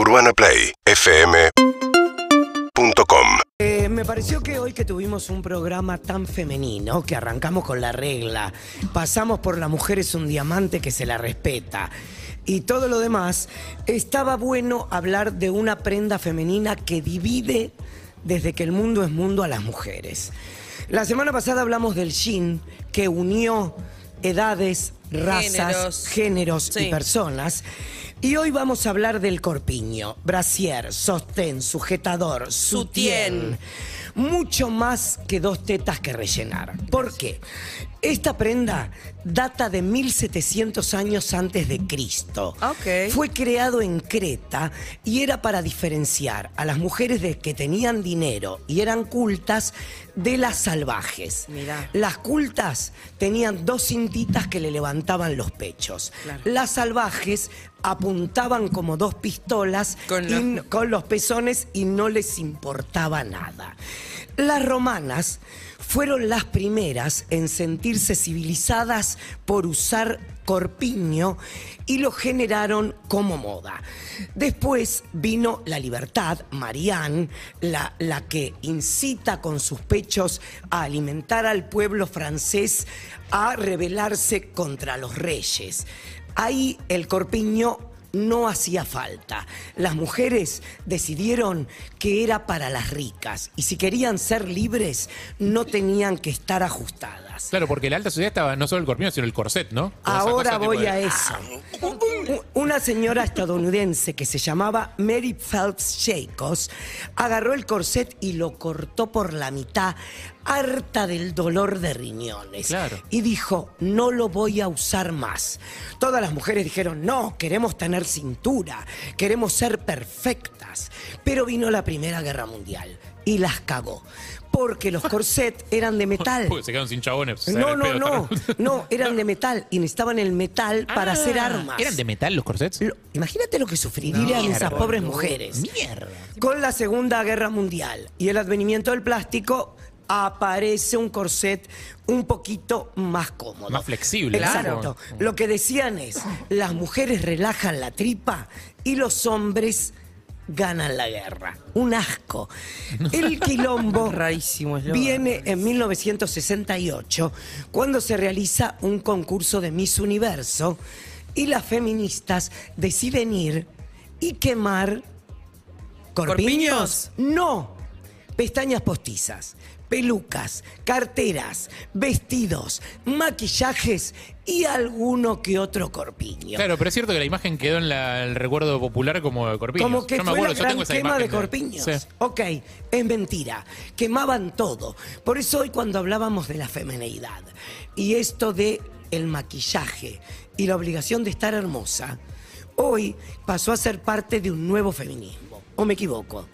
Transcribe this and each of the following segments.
UrbanaPlayFM.com Eh, me pareció que hoy que tuvimos un programa tan femenino, que arrancamos con la regla, pasamos por la mujer es un diamante que se la respeta y todo lo demás, estaba bueno hablar de una prenda femenina que divide desde que el mundo es mundo a las mujeres. La semana pasada hablamos del jean que unió edades, razas, Géneros. géneros y personas. Y hoy vamos a hablar del corpiño, brasier, sostén, sujetador, sutién. Sutién. Mucho más que dos tetas que rellenar. ¿Por qué? Esta prenda data de 1700 años antes de Cristo. Fue creado en Creta y era para diferenciar a las mujeres de que tenían dinero y eran cultas de las salvajes. Mirá. Las cultas tenían dos cintitas que le levantaban los pechos. Claro. Las salvajes apuntaban como dos pistolas Con y los- n- con los pezones y no les importaba nada. Las romanas fueron las primeras en sentirse civilizadas por usar corpiño y lo generaron como moda. Después vino la libertad, Marianne, la, la que incita con sus pechos a alimentar al pueblo francés a rebelarse contra los reyes. Ahí el corpiño no hacía falta. Las mujeres decidieron que era para las ricas y si querían ser libres no tenían que estar ajustadas. Claro, porque la alta sociedad estaba no solo el corpiño, sino el corset, ¿no? Ahora voy de- a eso. Una señora estadounidense que se llamaba Mary Phelps Jacobs agarró el corset y lo cortó por la mitad, harta del dolor de riñones. Claro. Y dijo, no lo voy a usar más. Todas las mujeres dijeron, no, queremos tener cintura, queremos ser perfectas. Pero vino la Primera Guerra Mundial y las cagó. Porque los corsets eran de metal. Se quedaron sin chabones. No, no, no, no, eran de metal y necesitaban el metal para hacer Ah, armas. ¿Eran de metal los corsets? Lo- imagínate lo que sufrirían esas pobres mujeres. Mierda. Con la Segunda Guerra Mundial y el advenimiento del plástico, aparece un corset un poquito más cómodo. Más flexible, Exacto. ¿no? Lo que decían es, las mujeres relajan la tripa y los hombres ganan la guerra. Un asco. El quilombo Rarísimo viene en 1968 cuando se realiza un concurso de Miss Universo y las feministas deciden ir y quemar corpiños. ¿Corpiños? No, pestañas postizas, pelucas, carteras, vestidos, maquillajes y alguno que otro corpiño. Claro, pero es cierto que la imagen quedó en la- el recuerdo popular como de corpiños. Como que yo me fue acuerdo, la yo gran tengo esa quema imagen de corpiños. Sí. Ok, es mentira. Quemaban todo. Por eso hoy cuando hablábamos de la femenidad y esto de el maquillaje y la obligación de estar hermosa, hoy pasó a ser parte de un nuevo feminismo. ¿O me equivoco?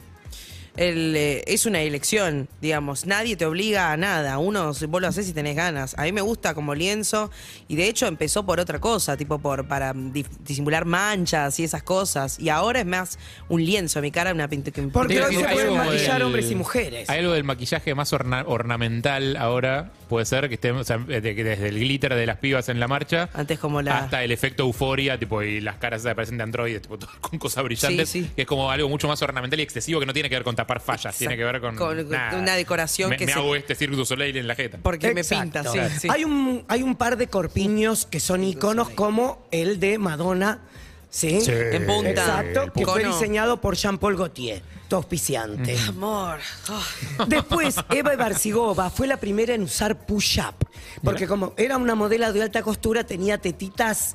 El, eh, es una elección, digamos. Nadie te obliga a nada. Uno, vos lo haces si tenés ganas. A mí me gusta como lienzo y de hecho empezó por otra cosa, tipo por para di- disimular manchas y esas cosas. Y ahora es más un lienzo. Mi cara una pinta que Porque hoy se pueden maquillar del- hombres y mujeres. Hay algo del maquillaje más orna- ornamental ahora, puede ser, que estemos, o sea, de- que desde el glitter de las pibas en la marcha Antes como la- hasta el efecto euforia, tipo, y las caras se aparecen de androides, tipo, todo con cosas brillantes, Sí, sí. que es como algo mucho más ornamental y excesivo que no tiene que ver con tapar fallas, tiene que ver con, Con- nada. una decoración me, que me se- hago este Cirque du Soleil en la jeta. porque me pinta, sí, sí. Hay, un, hay un par de corpiños que son iconos como el de Madonna. ¿Sí? Sí. En punta. Exacto, que fue diseñado por Jean-Paul Gaultier, tu auspiciante. Amor. Después, Eva Barcigova fue la primera en usar push-up. Porque como era una modelo de alta costura, tenía tetitas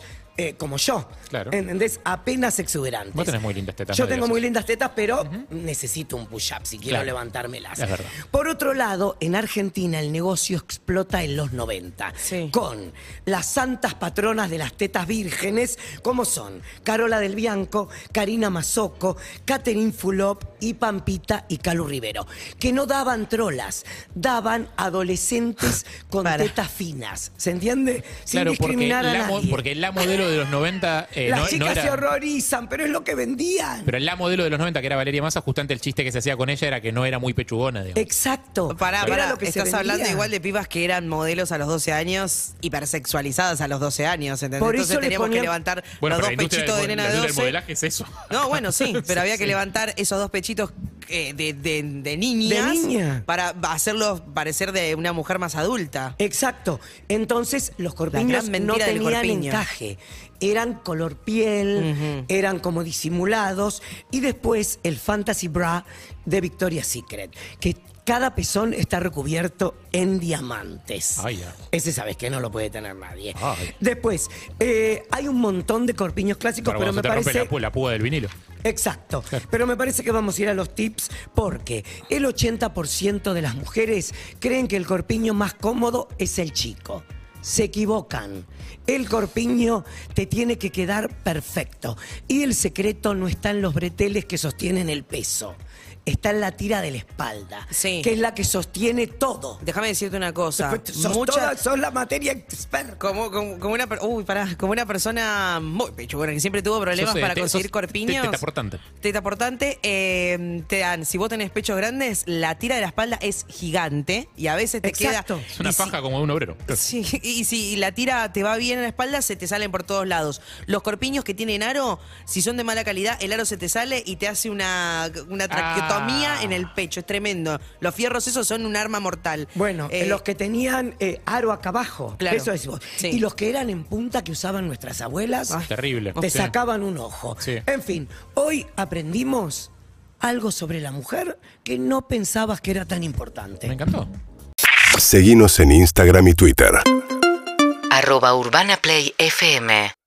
eh, como yo. Claro. ¿Entendés? Apenas exuberantes. Vos tenés muy lindas tetas, Yo tengo muy lindas tetas, pero necesito un push-up si quiero Claro. levantármelas. Es verdad. Por otro lado, en Argentina el negocio explota en los 90. Sí. Con las santas patronas de las tetas vírgenes, como son Carola del Bianco, Karina Mazoco, Catherine Fulop y Pampita y Calu Rivero. Que no daban trolas, daban adolescentes con Para. tetas finas. ¿Se entiende? Sin Claro, porque discriminar a la, mo- nadie. porque la modelo de los 90 eh, Las no, no chicas era- se horrorizan, pero es lo que vendían. Pero la modelo de los 90, que era Valeria Massa, justamente el chiste que se hacía con ella era que no era muy pechugona, digamos. Exacto. Pará, pará, lo que estás hablando igual de pibas que eran modelos a los 12 años, hipersexualizadas a los 12 años, ¿entendés? Por Entonces eso teníamos que levantar Bueno, los dos pechitos de nena la de industria del 12. modelaje es eso. No, bueno, sí, pero había que Sí. levantar esos dos pechitos eh, de, de- de niñas De niña. para hacerlos parecer de una mujer más adulta. Exacto. Entonces los corpiños no tenían corpiño. encaje. Eran color piel, eran como disimulados. Y después el Fantasy Bra de Victoria's Secret, que cada pezón está recubierto en diamantes. Ese sabes que no lo puede tener nadie. Después, eh, hay un montón de corpiños clásicos, pero me parece... la, la púa del vinilo. Exacto. Pero me parece que vamos a ir a los tips porque el 80% de las mujeres creen que el corpiño más cómodo es el chico. Se equivocan. El corpiño te tiene que quedar perfecto. Y el secreto no está en los breteles que sostienen el peso. Está en la tira de la espalda, Sí. que es la que sostiene todo. Déjame decirte una cosa. Sos, Mucha- toda- sos la materia experta. Como, como, como una, uy, pará, como una persona muy pechugona que siempre tuvo problemas Sos, para te- conseguir corpiños. te- tetaportante. Tetaportante, eh, te dan, si vos tenés pechos grandes, la tira de la espalda es gigante y a veces te Exacto. queda. Es una y si- paja como de un obrero. Sí, y si la tira te va bien en la espalda, se te salen por todos lados. Los corpiños que tienen aro, si son de mala calidad, el aro se te sale y te hace una, una traqueotomía Ah. en el pecho. Es tremendo. Los fierros esos son un arma mortal. Bueno, Eh, los que tenían eh, aro acá abajo, Claro. eso es vos. Sí. Y los que eran en punta que usaban nuestras abuelas, Ay. Terrible. te Sí. sacaban un ojo. Sí. En fin, hoy aprendimos algo sobre la mujer que no pensabas que era tan importante. Me encantó. Seguinos en Instagram y Twitter. Arroba Urbana Play FM